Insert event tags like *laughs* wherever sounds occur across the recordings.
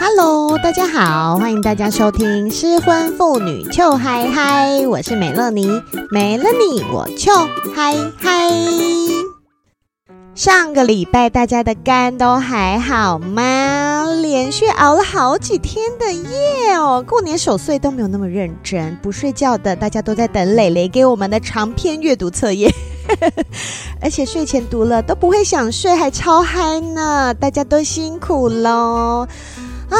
Hello，大家好，欢迎大家收听失婚妇女糗嗨嗨，我是美乐妮，没了你我糗嗨嗨。上个礼拜大家的肝都还好吗？连续熬了好几天的夜哦，过年守岁都没有那么认真，不睡觉的大家都在等蕾蕾给我们的长篇阅读测验。*laughs* 而且睡前读了都不会想睡，还超嗨呢！大家都辛苦喽啊！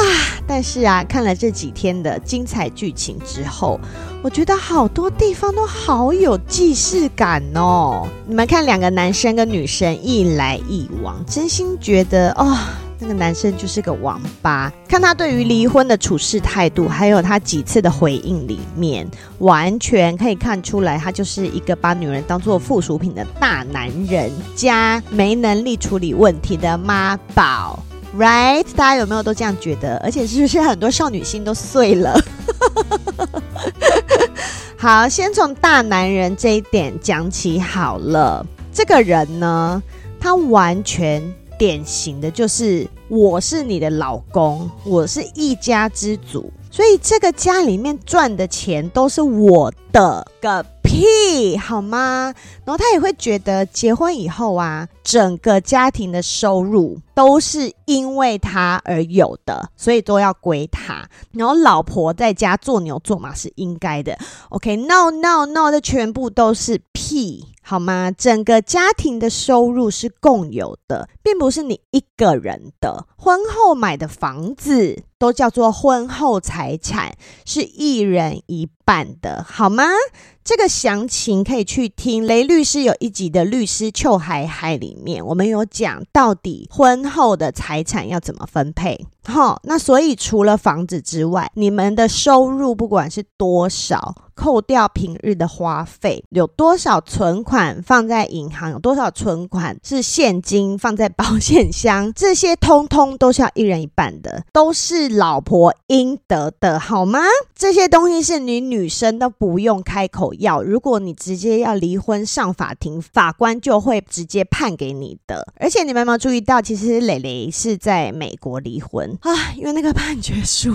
但是啊，看了这几天的精彩剧情之后，我觉得好多地方都好有既视感哦。你们看，两个男生跟女生一来一往，真心觉得哦。那个男生就是个王八，看他对于离婚的处事态度，还有他几次的回应里面，完全可以看出来，他就是一个把女人当做附属品的大男人，加没能力处理问题的妈宝，right？大家有没有都这样觉得？而且是不是很多少女心都碎了？*laughs* 好，先从大男人这一点讲起好了。这个人呢，他完全。典型的就是我是你的老公，我是一家之主，所以这个家里面赚的钱都是我的个屁，好吗？然后他也会觉得结婚以后啊，整个家庭的收入都是因为他而有的，所以都要归他。然后老婆在家做牛做马是应该的。OK，no no no，这全部都是屁。好吗？整个家庭的收入是共有的，并不是你一个人的。婚后买的房子都叫做婚后财产，是一人一版的，好吗？这个详情可以去听雷律师有一集的律师糗嗨嗨里面，我们有讲到底婚后的财产要怎么分配。好，那所以除了房子之外，你们的收入不管是多少，扣掉平日的花费，有多少存款放在银行，有多少存款是现金放在保险箱，这些通通都是要一人一半的，都是老婆应得的，好吗？这些东西是你女生都不用开口要，如果你直接要离婚上法庭，法官就会直接判给你的。而且你们有没有注意到，其实蕾蕾是在美国离婚。啊，*sighs* 因为那个判决书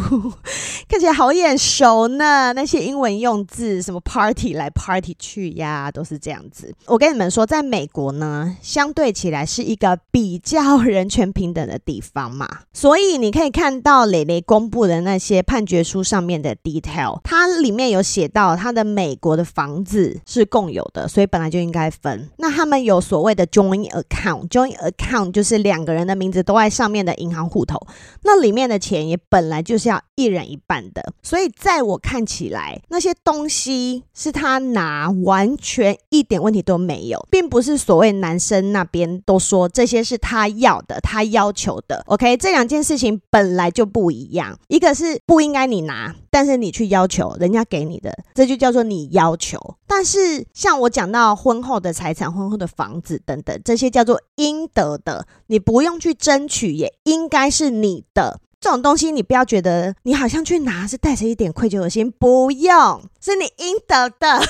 看起来好眼熟呢，那些英文用字，什么 party 来 party 去呀，都是这样子。我跟你们说，在美国呢，相对起来是一个比较人权平等的地方嘛，所以你可以看到蕾蕾公布的那些判决书上面的 detail，它里面有写到他的美国的房子是共有的，所以本来就应该分。那他们有所谓的 joint account，joint account 就是两个人的名字都在上面的银行户头，那。里面的钱也本来就是要一人一半的，所以在我看起来，那些东西是他拿，完全一点问题都没有，并不是所谓男生那边都说这些是他要的，他要求的。OK，这两件事情本来就不一样，一个是不应该你拿，但是你去要求人家给你的，这就叫做你要要求。但是像我讲到婚后的财产、婚后的房子等等，这些叫做应得的，你不用去争取，也应该是你的。这种东西你不要觉得你好像去拿是带着一点愧疚的心，不用，是你应得的。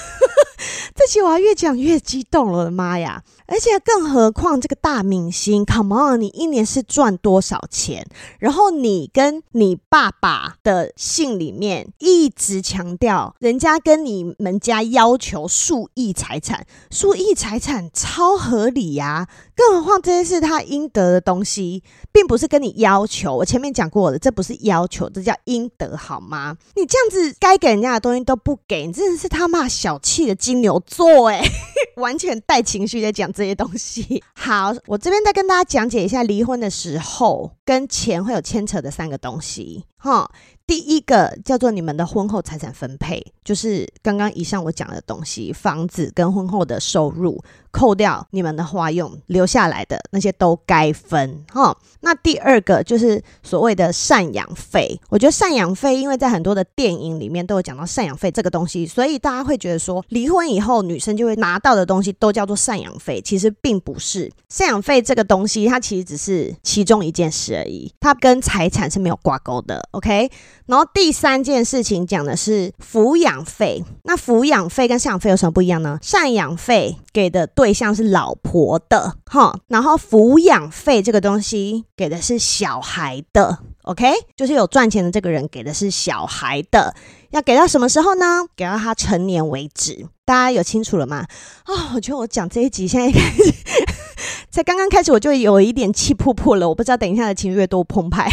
*laughs* 这些我要越讲越激动了，我的妈呀！而且更何况这个大明星，Come on，你一年是赚多少钱？然后你跟你爸爸的信里面一直强调，人家跟你们家要求数亿财产，数亿财产超合理呀！更何况这些是他应得的东西，并不是跟你要求。我前面讲过的，这不是要求，这叫应得，好吗？你这样子该给人家的东西都不给，你真的是他妈小气的金牛座哎！*laughs* 完全带情绪在讲这些东西。*laughs* 好，我这边再跟大家讲解一下离婚的时候跟钱会有牵扯的三个东西。哈，第一个叫做你们的婚后财产分配，就是刚刚以上我讲的东西，房子跟婚后的收入。扣掉你们的花用，留下来的那些都该分哈。那第二个就是所谓的赡养费，我觉得赡养费，因为在很多的电影里面都有讲到赡养费这个东西，所以大家会觉得说，离婚以后女生就会拿到的东西都叫做赡养费，其实并不是。赡养费这个东西，它其实只是其中一件事而已，它跟财产是没有挂钩的。OK，然后第三件事情讲的是抚养费，那抚养费跟赡养费有什么不一样呢？赡养费给的对。对象是老婆的哈，然后抚养费这个东西给的是小孩的 OK，就是有赚钱的这个人给的是小孩的，要给到什么时候呢？给到他成年为止。大家有清楚了吗？啊、我觉得我讲这一集现在开始，*laughs* 才刚刚开始我就有一点气噗噗了，我不知道等一下的情绪多澎湃。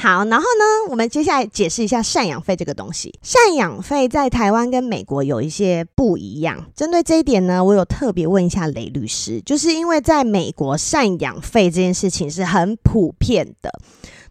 好，然后呢，我们接下来解释一下赡养费这个东西。赡养费在台湾跟美国有一些不一样，针对这一点呢，我有特别问一下雷律师，就是因为在美国赡养费这件事情是很普遍的。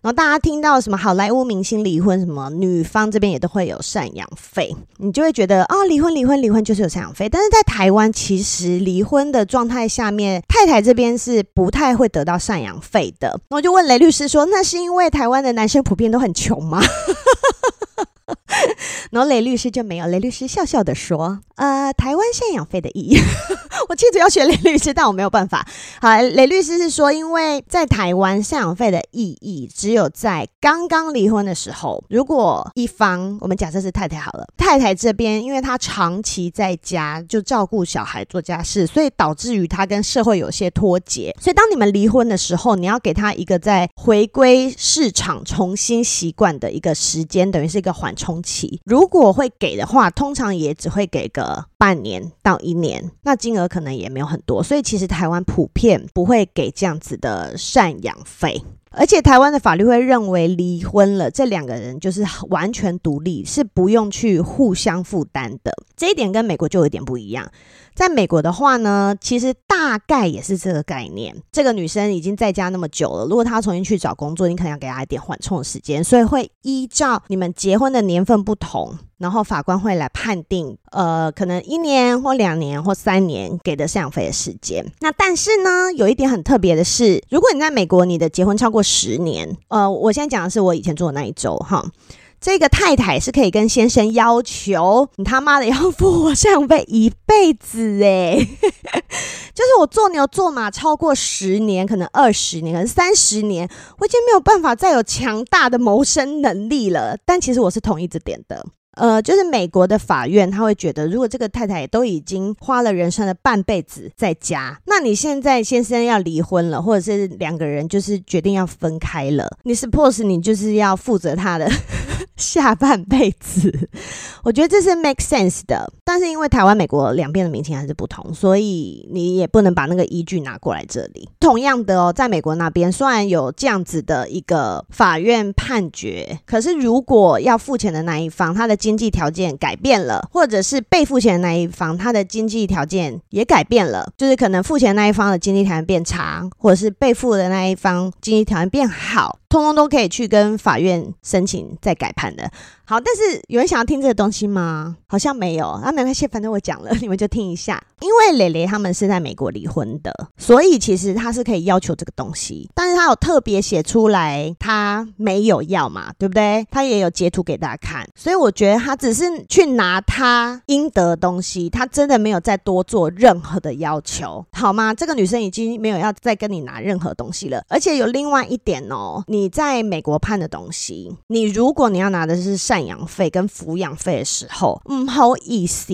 然后大家听到什么好莱坞明星离婚，什么女方这边也都会有赡养费，你就会觉得啊，离婚离婚离婚就是有赡养费。但是在台湾，其实离婚的状态下面，太太这边是不太会得到赡养费的。我就问雷律师说，那是因为台湾的男生普遍都很穷吗？*laughs* *laughs* 然后雷律师就没有，雷律师笑笑的说：“呃，台湾赡养费的意义，*laughs* 我其实要学雷律师，但我没有办法。好，雷律师是说，因为在台湾赡养费的意义只有在刚刚离婚的时候，如果一方，我们假设是太太好了，太太这边因为她长期在家就照顾小孩做家事，所以导致于她跟社会有些脱节。所以当你们离婚的时候，你要给她一个在回归市场重新习惯的一个时间，等于是一个缓冲期。如果会给的话，通常也只会给个半年到一年，那金额可能也没有很多，所以其实台湾普遍不会给这样子的赡养费。而且台湾的法律会认为，离婚了这两个人就是完全独立，是不用去互相负担的。这一点跟美国就有点不一样。在美国的话呢，其实大概也是这个概念。这个女生已经在家那么久了，如果她重新去找工作，你可能要给她一点缓冲的时间，所以会依照你们结婚的年份不同，然后法官会来判定，呃，可能一年或两年或三年给的赡养费的时间。那但是呢，有一点很特别的是，如果你在美国，你的结婚超过十年，呃，我现在讲的是我以前住的那一周哈，这个太太是可以跟先生要求，你他妈的要付我赡养费一辈子诶，*laughs* 就是我做牛做马超过十年，可能二十年，可能三十年，我已经没有办法再有强大的谋生能力了。但其实我是同意这点的。呃，就是美国的法院，他会觉得，如果这个太太都已经花了人生的半辈子在家，那你现在先生要离婚了，或者是两个人就是决定要分开了，你 suppose 你就是要负责他的下半辈子。*laughs* 我觉得这是 make sense 的，但是因为台湾、美国两边的民情还是不同，所以你也不能把那个依据拿过来这里。同样的哦，在美国那边虽然有这样子的一个法院判决，可是如果要付钱的那一方，他的经济条件改变了，或者是被付钱的那一方，他的经济条件也改变了，就是可能付钱那一方的经济条件变差，或者是被付的那一方经济条件变好，通通都可以去跟法院申请再改判的。好，但是有人想要听这个东西吗？好像没有，啊没关系，反正我讲了，*laughs* 你们就听一下。因为蕾蕾他们是在美国离婚的，所以其实他是可以要求这个东西，但是他有特别写出来，他没有要嘛，对不对？他也有截图给大家看，所以我觉得他只是去拿他应得的东西，他真的没有再多做任何的要求，好吗？这个女生已经没有要再跟你拿任何东西了，而且有另外一点哦，你在美国判的东西，你如果你要拿的是善赡养费跟抚养费的时候，嗯，好意思，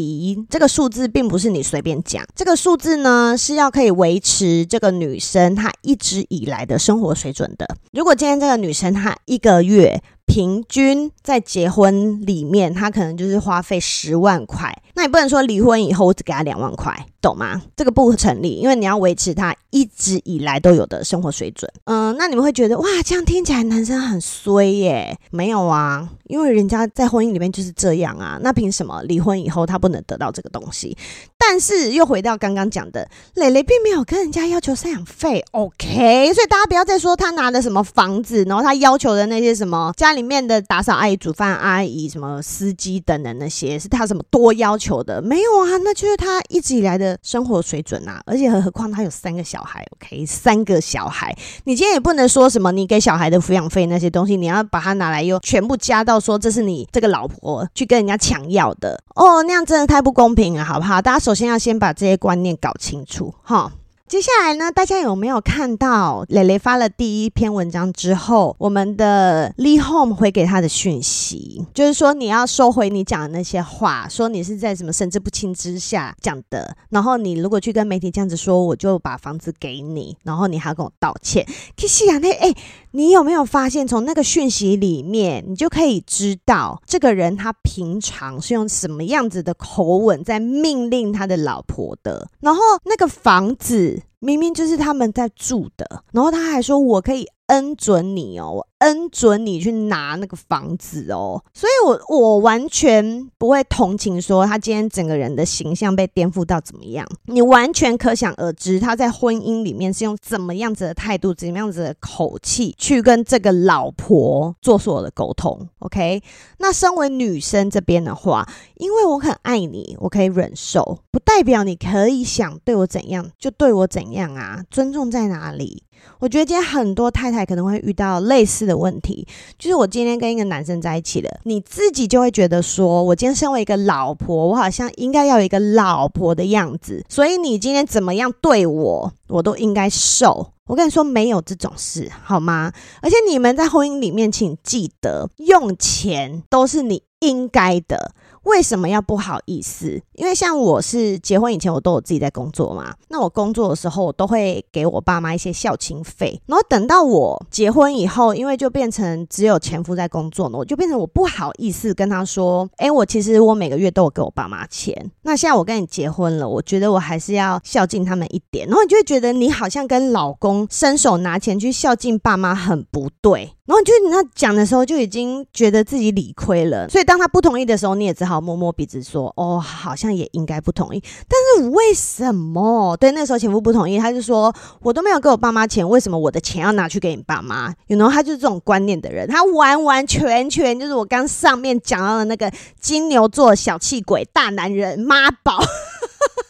这个数字并不是你随便讲，这个数字呢是要可以维持这个女生她一直以来的生活水准的。如果今天这个女生她一个月平均在结婚里面，他可能就是花费十万块，那你不能说离婚以后我只给他两万块。懂吗？这个不成立，因为你要维持他一直以来都有的生活水准。嗯，那你们会觉得哇，这样听起来男生很衰耶？没有啊，因为人家在婚姻里面就是这样啊。那凭什么离婚以后他不能得到这个东西？但是又回到刚刚讲的，蕾蕾并没有跟人家要求赡养费，OK？所以大家不要再说他拿的什么房子，然后他要求的那些什么家里面的打扫阿姨、煮饭阿姨、什么司机等等那些，是他什么多要求的？没有啊，那就是他一直以来的。生活水准啊，而且何何况他有三个小孩，OK，三个小孩，你今天也不能说什么，你给小孩的抚养费那些东西，你要把它拿来又全部加到说这是你这个老婆去跟人家抢要的哦，那样真的太不公平了，好不好？大家首先要先把这些观念搞清楚哈。接下来呢，大家有没有看到蕾蕾发了第一篇文章之后，我们的 Lee Home 回给他的讯息，就是说你要收回你讲的那些话，说你是在什么神志不清之下讲的，然后你如果去跟媒体这样子说，我就把房子给你，然后你还要跟我道歉。可是啊，那哎，你有没有发现从那个讯息里面，你就可以知道这个人他平常是用什么样子的口吻在命令他的老婆的，然后那个房子。明明就是他们在住的，然后他还说我可以恩准你哦，恩准你去拿那个房子哦，所以我我完全不会同情说他今天整个人的形象被颠覆到怎么样，你完全可想而知他在婚姻里面是用怎么样子的态度、怎么样子的口气去跟这个老婆做所有的沟通。OK，那身为女生这边的话，因为我很爱你，我可以忍受，不代表你可以想对我怎样就对我怎样啊，尊重在哪里？我觉得今天很多太太可能会遇到类似的问题，就是我今天跟一个男生在一起了，你自己就会觉得说，我今天身为一个老婆，我好像应该要有一个老婆的样子，所以你今天怎么样对我，我都应该受。我跟你说，没有这种事，好吗？而且你们在婚姻里面，请记得，用钱都是你应该的。为什么要不好意思？因为像我是结婚以前，我都有自己在工作嘛。那我工作的时候，我都会给我爸妈一些孝亲费。然后等到我结婚以后，因为就变成只有前夫在工作呢，我就变成我不好意思跟他说：“哎，我其实我每个月都有给我爸妈钱。那现在我跟你结婚了，我觉得我还是要孝敬他们一点。”然后你就会觉得你好像跟老公伸手拿钱去孝敬爸妈很不对。然后你就那讲的时候就已经觉得自己理亏了。所以当他不同意的时候，你也只好。摸摸鼻子说：“哦，好像也应该不同意，但是为什么？对，那时候前夫不同意，他就说我都没有给我爸妈钱，为什么我的钱要拿去给你爸妈？然 you know, 他就是这种观念的人，他完完全全就是我刚上面讲到的那个金牛座小气鬼大男人妈宝。”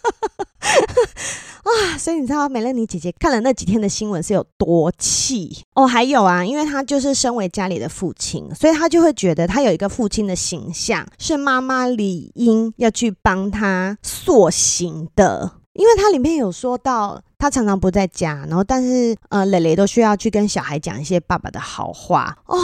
*laughs* 啊，所以你知道美乐妮姐姐看了那几天的新闻是有多气哦？还有啊，因为她就是身为家里的父亲，所以她就会觉得她有一个父亲的形象，是妈妈理应要去帮她塑形的，因为它里面有说到。他常常不在家，然后但是呃，蕾蕾都需要去跟小孩讲一些爸爸的好话哦。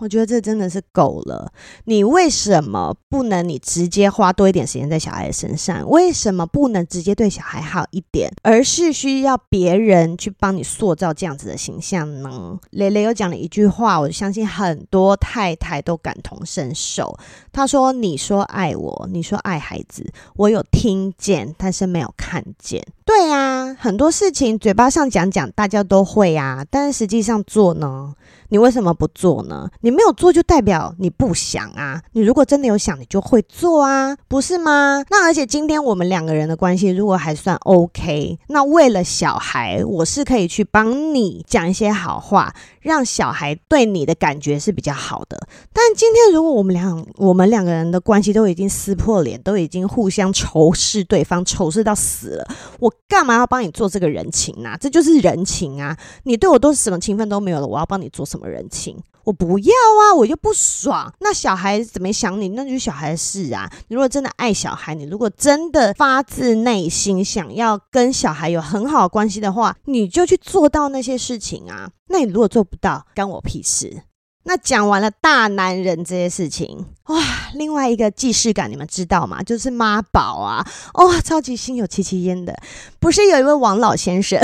我觉得这真的是够了。你为什么不能你直接花多一点时间在小孩身上？为什么不能直接对小孩好一点，而是需要别人去帮你塑造这样子的形象呢？蕾蕾又讲了一句话，我相信很多太太都感同身受。她说：“你说爱我，你说爱孩子，我有听见，但是没有看见。”对啊，很多事情嘴巴上讲讲，大家都会啊，但是实际上做呢？你为什么不做呢？你没有做就代表你不想啊。你如果真的有想，你就会做啊，不是吗？那而且今天我们两个人的关系如果还算 OK，那为了小孩，我是可以去帮你讲一些好话，让小孩对你的感觉是比较好的。但今天如果我们俩我们两个人的关系都已经撕破脸，都已经互相仇视对方，仇视到死了，我干嘛要帮你做这个人情啊？这就是人情啊！你对我都是什么情分都没有了，我要帮你做什么？人情？我不要啊！我就不爽。那小孩怎么想你？那就是小孩的事啊。你如果真的爱小孩，你如果真的发自内心想要跟小孩有很好的关系的话，你就去做到那些事情啊。那你如果做不到，干我屁事。那讲完了大男人这些事情，哇，另外一个既视感你们知道吗？就是妈宝啊！哇、哦，超级心有戚戚焉的。不是有一位王老先生？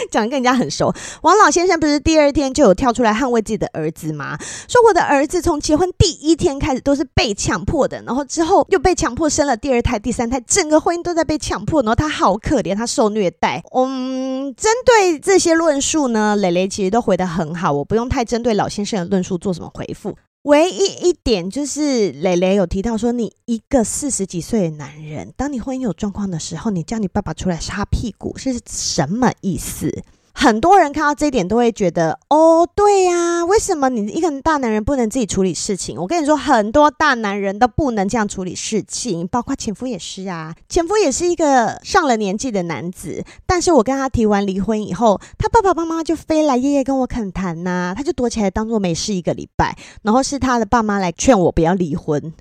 *laughs* 讲的跟人家很熟，王老先生不是第二天就有跳出来捍卫自己的儿子吗？说我的儿子从结婚第一天开始都是被强迫的，然后之后又被强迫生了第二胎、第三胎，整个婚姻都在被强迫，然后他好可怜，他受虐待。嗯，针对这些论述呢，蕾蕾其实都回得很好，我不用太针对老先生的论述做什么回复。唯一一点就是，蕾蕾有提到说，你一个四十几岁的男人，当你婚姻有状况的时候，你叫你爸爸出来擦屁股是什么意思？很多人看到这一点都会觉得，哦，对呀，为什么你一个大男人不能自己处理事情？我跟你说，很多大男人都不能这样处理事情，包括前夫也是啊。前夫也是一个上了年纪的男子，但是我跟他提完离婚以后，他爸爸妈妈就飞来夜夜跟我恳谈呐，他就躲起来当做没事一个礼拜，然后是他的爸妈来劝我不要离婚。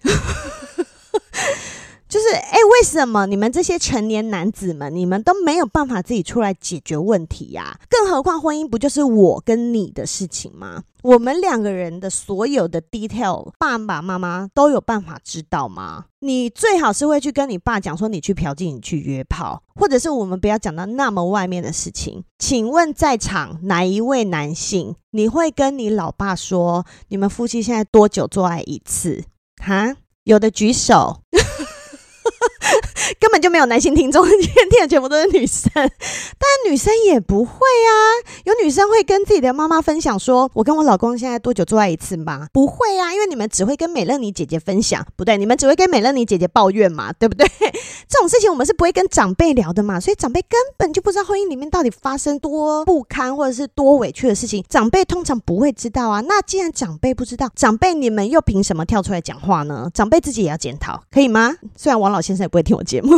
就是哎，为什么你们这些成年男子们，你们都没有办法自己出来解决问题呀？更何况婚姻不就是我跟你的事情吗？我们两个人的所有的 detail，爸爸妈妈都有办法知道吗？你最好是会去跟你爸讲说，你去嫖妓，你去约炮，或者是我们不要讲到那么外面的事情。请问在场哪一位男性，你会跟你老爸说，你们夫妻现在多久做爱一次？哈，有的举手。*laughs* 根本就没有男性听众，今天听的全部都是女生，但女生也不会啊。有女生会跟自己的妈妈分享说：“我跟我老公现在多久做爱一次吗？”不会啊，因为你们只会跟美乐妮姐姐分享，不对，你们只会跟美乐妮姐姐抱怨嘛，对不对？*laughs* 这种事情我们是不会跟长辈聊的嘛，所以长辈根本就不知道婚姻里面到底发生多不堪或者是多委屈的事情，长辈通常不会知道啊。那既然长辈不知道，长辈你们又凭什么跳出来讲话呢？长辈自己也要检讨，可以吗？虽然王老先生也不会听我节目。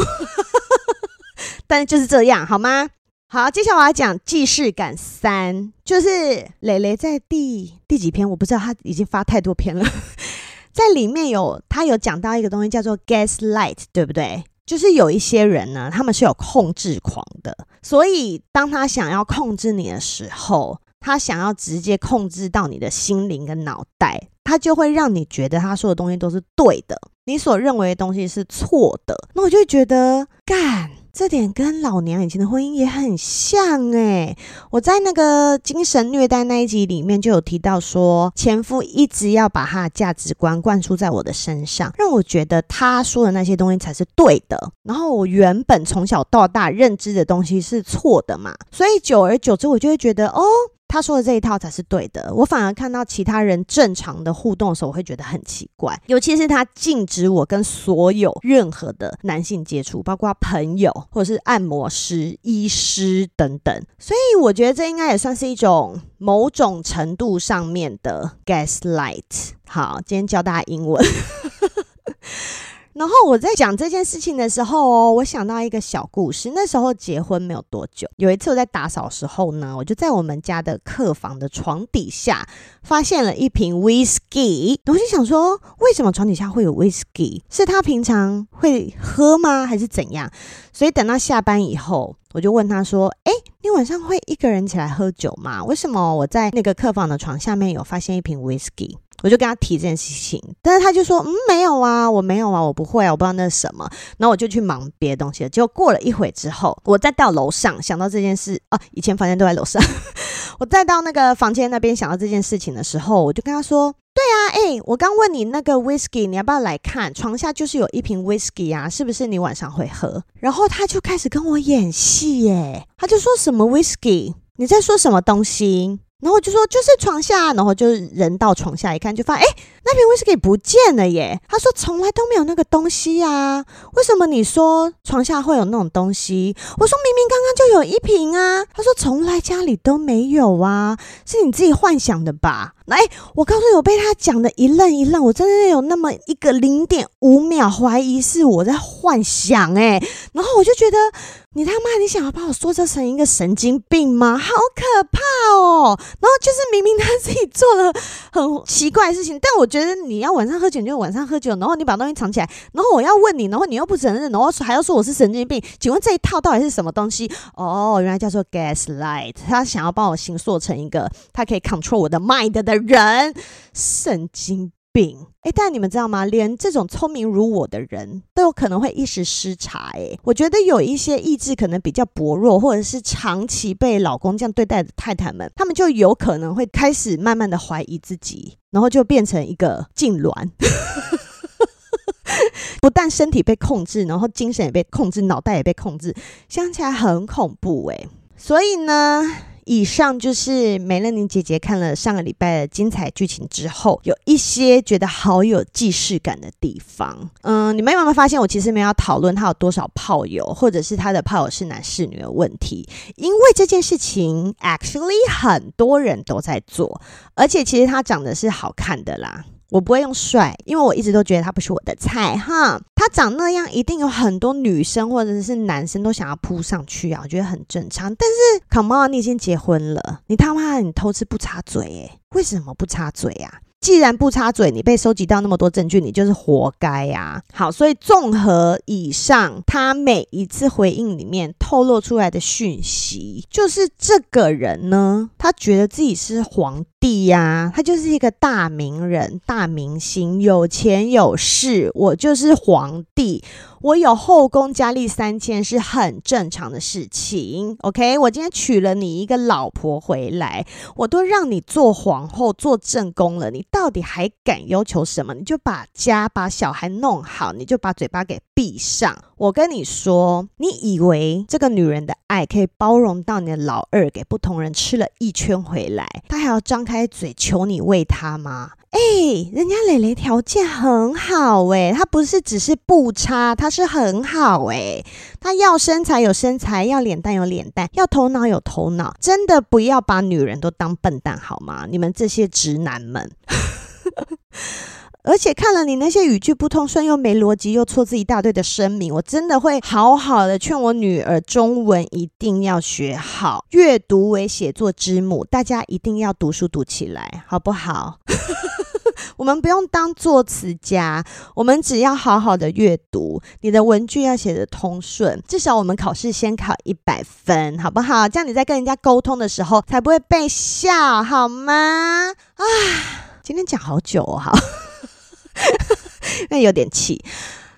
*laughs* 但就是这样，好吗？好，接下来我要讲既视感三，就是蕾蕾在第第几篇，我不知道，他已经发太多篇了。*laughs* 在里面有他有讲到一个东西叫做 gaslight，对不对？就是有一些人呢，他们是有控制狂的，所以当他想要控制你的时候，他想要直接控制到你的心灵跟脑袋，他就会让你觉得他说的东西都是对的。你所认为的东西是错的，那我就觉得干，这点跟老娘以前的婚姻也很像哎。我在那个精神虐待那一集里面就有提到说，前夫一直要把他的价值观灌输在我的身上，让我觉得他说的那些东西才是对的。然后我原本从小到大认知的东西是错的嘛，所以久而久之，我就会觉得哦。他说的这一套才是对的，我反而看到其他人正常的互动的时候，我会觉得很奇怪。尤其是他禁止我跟所有任何的男性接触，包括朋友或者是按摩师、医师等等。所以我觉得这应该也算是一种某种程度上面的 gaslight。好，今天教大家英文。然后我在讲这件事情的时候哦，我想到一个小故事。那时候结婚没有多久，有一次我在打扫时候呢，我就在我们家的客房的床底下发现了一瓶 whisky。我就想说，为什么床底下会有 whisky？是他平常会喝吗？还是怎样？所以等到下班以后，我就问他说：“诶，你晚上会一个人起来喝酒吗？为什么我在那个客房的床下面有发现一瓶 whisky？” 我就跟他提这件事情，但是他就说：“嗯，没有啊，我没有啊，我不会啊，我不知道那是什么。”然后我就去忙别的东西了。结果过了一会之后，我再到楼上想到这件事啊，以前房间都在楼上，*laughs* 我再到那个房间那边想到这件事情的时候，我就跟他说：“对啊，诶，我刚问你那个 whisky，你要不要来看？床下就是有一瓶 whisky 啊，是不是你晚上会喝？”然后他就开始跟我演戏耶，他就说什么 whisky？你在说什么东西？然后我就说就是床下，然后就人到床下一看，就发现哎，那瓶威士忌不见了耶。他说从来都没有那个东西啊，为什么你说床下会有那种东西？我说明明刚刚就有一瓶啊。他说从来家里都没有啊，是你自己幻想的吧？来，我告诉你，我被他讲的一愣一愣，我真的有那么一个零点五秒怀疑是我在幻想哎，然后我就觉得。你他妈！你想要把我塑造成一个神经病吗？好可怕哦！然后就是明明他自己做了很奇怪的事情，但我觉得你要晚上喝酒你就晚上喝酒，然后你把东西藏起来，然后我要问你，然后你又不承认，然后还要说我是神经病。请问这一套到底是什么东西？哦，原来叫做 gaslight，他想要帮我形塑成一个他可以 control 我的 mind 的人，神经。病哎，但你们知道吗？连这种聪明如我的人都有可能会一时失察哎。我觉得有一些意志可能比较薄弱，或者是长期被老公这样对待的太太们，他们就有可能会开始慢慢的怀疑自己，然后就变成一个痉挛，不但身体被控制，然后精神也被控制，脑袋也被控制，想起来很恐怖哎。所以呢。以上就是美乐妮姐姐看了上个礼拜的精彩剧情之后，有一些觉得好有既视感的地方。嗯，你们有没有发现，我其实没有讨论他有多少炮友，或者是他的炮友是男是女的问题，因为这件事情 actually 很多人都在做，而且其实他长得是好看的啦。我不会用帅，因为我一直都觉得他不是我的菜哈。他长那样，一定有很多女生或者是男生都想要扑上去啊，我觉得很正常。但是，come on，你已经结婚了，你他妈你偷吃不插嘴诶，为什么不插嘴啊？既然不插嘴，你被收集到那么多证据，你就是活该呀、好，所以综合以上，他每一次回应里面透露出来的讯息，就是这个人呢，他觉得自己是皇帝呀、他就是一个大名人、大明星，有钱有势，我就是皇帝。我有后宫佳丽三千是很正常的事情，OK？我今天娶了你一个老婆回来，我都让你做皇后、做正宫了，你到底还敢要求什么？你就把家、把小孩弄好，你就把嘴巴给闭上。我跟你说，你以为这个女人的爱可以包容到你的老二给不同人吃了一圈回来，他还要张开嘴求你喂他吗？哎、人家蕾蕾条件很好哎，她不是只是不差，她是很好哎，她要身材有身材，要脸蛋有脸蛋，要头脑有头脑，真的不要把女人都当笨蛋好吗？你们这些直男们。而且看了你那些语句不通顺又没逻辑又错字一大堆的声明，我真的会好好的劝我女儿中文一定要学好，阅读为写作之母，大家一定要读书读起来，好不好？*laughs* 我们不用当作词家，我们只要好好的阅读，你的文句要写得通顺，至少我们考试先考一百分，好不好？这样你在跟人家沟通的时候才不会被笑，好吗？啊，今天讲好久哦，好。*laughs* 那有点气，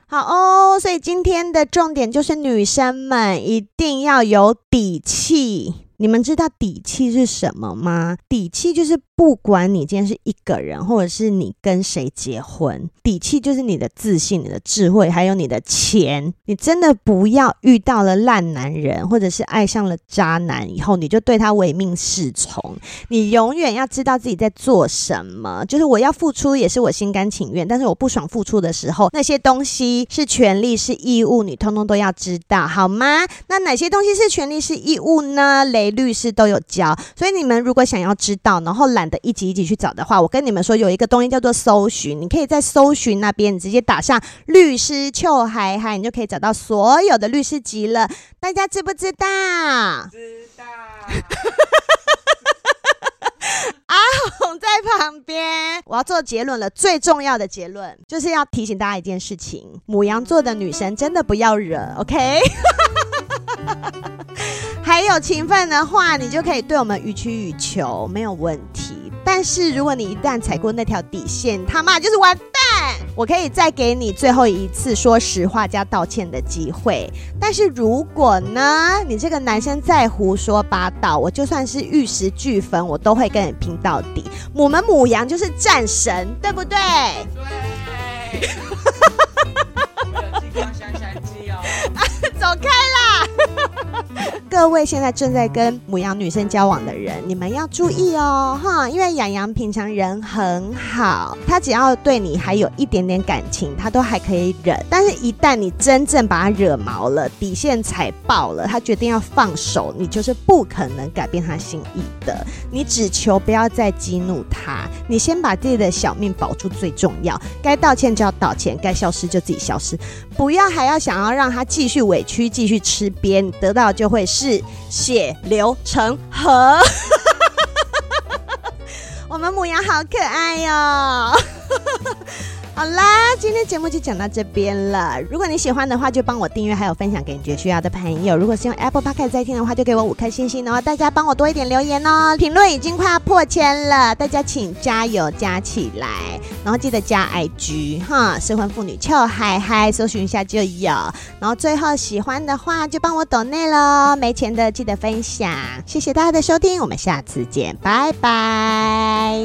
好哦。所以今天的重点就是，女生们一定要有底气。你们知道底气是什么吗？底气就是不管你今天是一个人，或者是你跟谁结婚，底气就是你的自信、你的智慧，还有你的钱。你真的不要遇到了烂男人，或者是爱上了渣男以后，你就对他唯命是从。你永远要知道自己在做什么。就是我要付出，也是我心甘情愿，但是我不爽付出的时候，那些东西是权利是义务，你通通都要知道，好吗？那哪些东西是权利是义务呢？雷。律师都有教，所以你们如果想要知道，然后懒得一集一集去找的话，我跟你们说，有一个东西叫做搜寻，你可以在搜寻那边直接打上“律师邱海海”，你就可以找到所有的律师集了。大家知不知道？知道。阿红在旁边，我要做结论了。最重要的结论就是要提醒大家一件事情：母羊座的女生真的不要惹，OK？*laughs* *laughs* 还有勤奋的话，你就可以对我们予取予求，没有问题。但是如果你一旦踩过那条底线，他妈就是完蛋。我可以再给你最后一次说实话加道歉的机会。但是如果呢，你这个男生再胡说八道，我就算是玉石俱焚，我都会跟你拼到底。我们母羊就是战神，对不对？对。*laughs* *laughs* 走开啦！啊哈哈 *laughs* 各位现在正在跟母羊女生交往的人，你们要注意哦，哈！因为养羊平常人很好，他只要对你还有一点点感情，他都还可以忍。但是，一旦你真正把他惹毛了，底线踩爆了，他决定要放手，你就是不可能改变他心意的。你只求不要再激怒他，你先把自己的小命保住最重要。该道歉就要道歉，该消失就自己消失，不要还要想要让他继续委屈，继续吃瘪，到就会是血流成河。*laughs* 我们母羊好可爱哟、哦。好啦，今天节目就讲到这边了。如果你喜欢的话，就帮我订阅，还有分享给你觉得需要的朋友。如果是用 Apple Podcast 在听的话，就给我五颗星星哦。大家帮我多一点留言哦，评论已经快要破千了，大家请加油加起来，然后记得加 IG 哈，失婚妇女俏嗨嗨，搜寻一下就有。然后最后喜欢的话就帮我抖内喽，没钱的记得分享。谢谢大家的收听，我们下次见，拜拜。